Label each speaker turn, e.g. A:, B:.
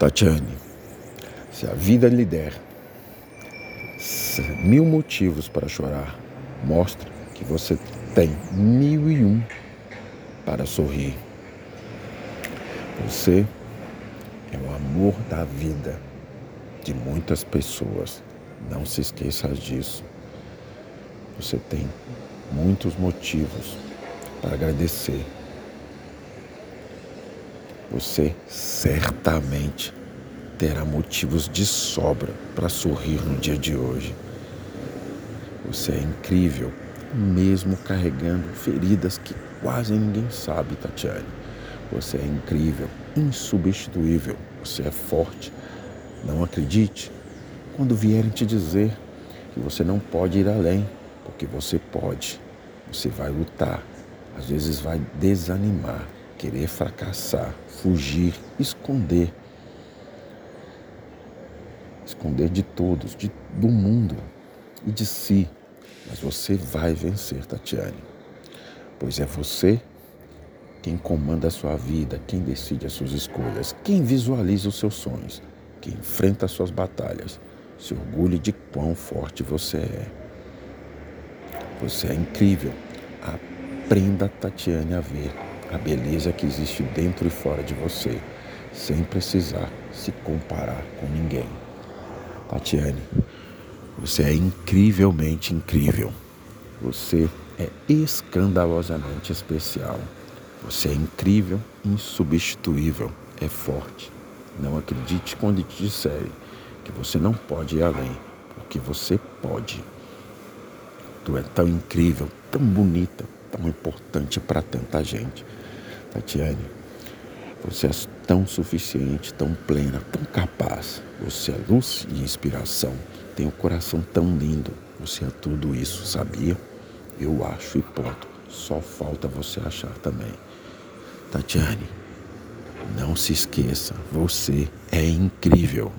A: Tatiane, se a vida lhe der mil motivos para chorar, mostre que você tem mil e um para sorrir. Você é o amor da vida de muitas pessoas. Não se esqueça disso. Você tem muitos motivos para agradecer você certamente terá motivos de sobra para sorrir no dia de hoje. Você é incrível, mesmo carregando feridas que quase ninguém sabe, Tatiane. Você é incrível, insubstituível. Você é forte. Não acredite quando vierem te dizer que você não pode ir além, porque você pode. Você vai lutar, às vezes vai desanimar, querer fracassar, fugir, esconder. Esconder de todos, de, do mundo e de si. Mas você vai vencer, Tatiane. Pois é você quem comanda a sua vida, quem decide as suas escolhas, quem visualiza os seus sonhos, quem enfrenta as suas batalhas. Se orgulhe de quão forte você é. Você é incrível. Aprenda, Tatiane, a ver a beleza que existe dentro e fora de você, sem precisar se comparar com ninguém. Tatiane, você é incrivelmente incrível. Você é escandalosamente especial. Você é incrível, insubstituível, é forte. Não acredite quando te disserem que você não pode ir além, porque você pode. Tu é tão incrível, tão bonita, tão importante para tanta gente. Tatiane, você é tão suficiente, tão plena, tão capaz. Você é luz e inspiração. Tem um coração tão lindo. Você é tudo isso, sabia? Eu acho e ponto. Só falta você achar também. Tatiane, não se esqueça, você é incrível.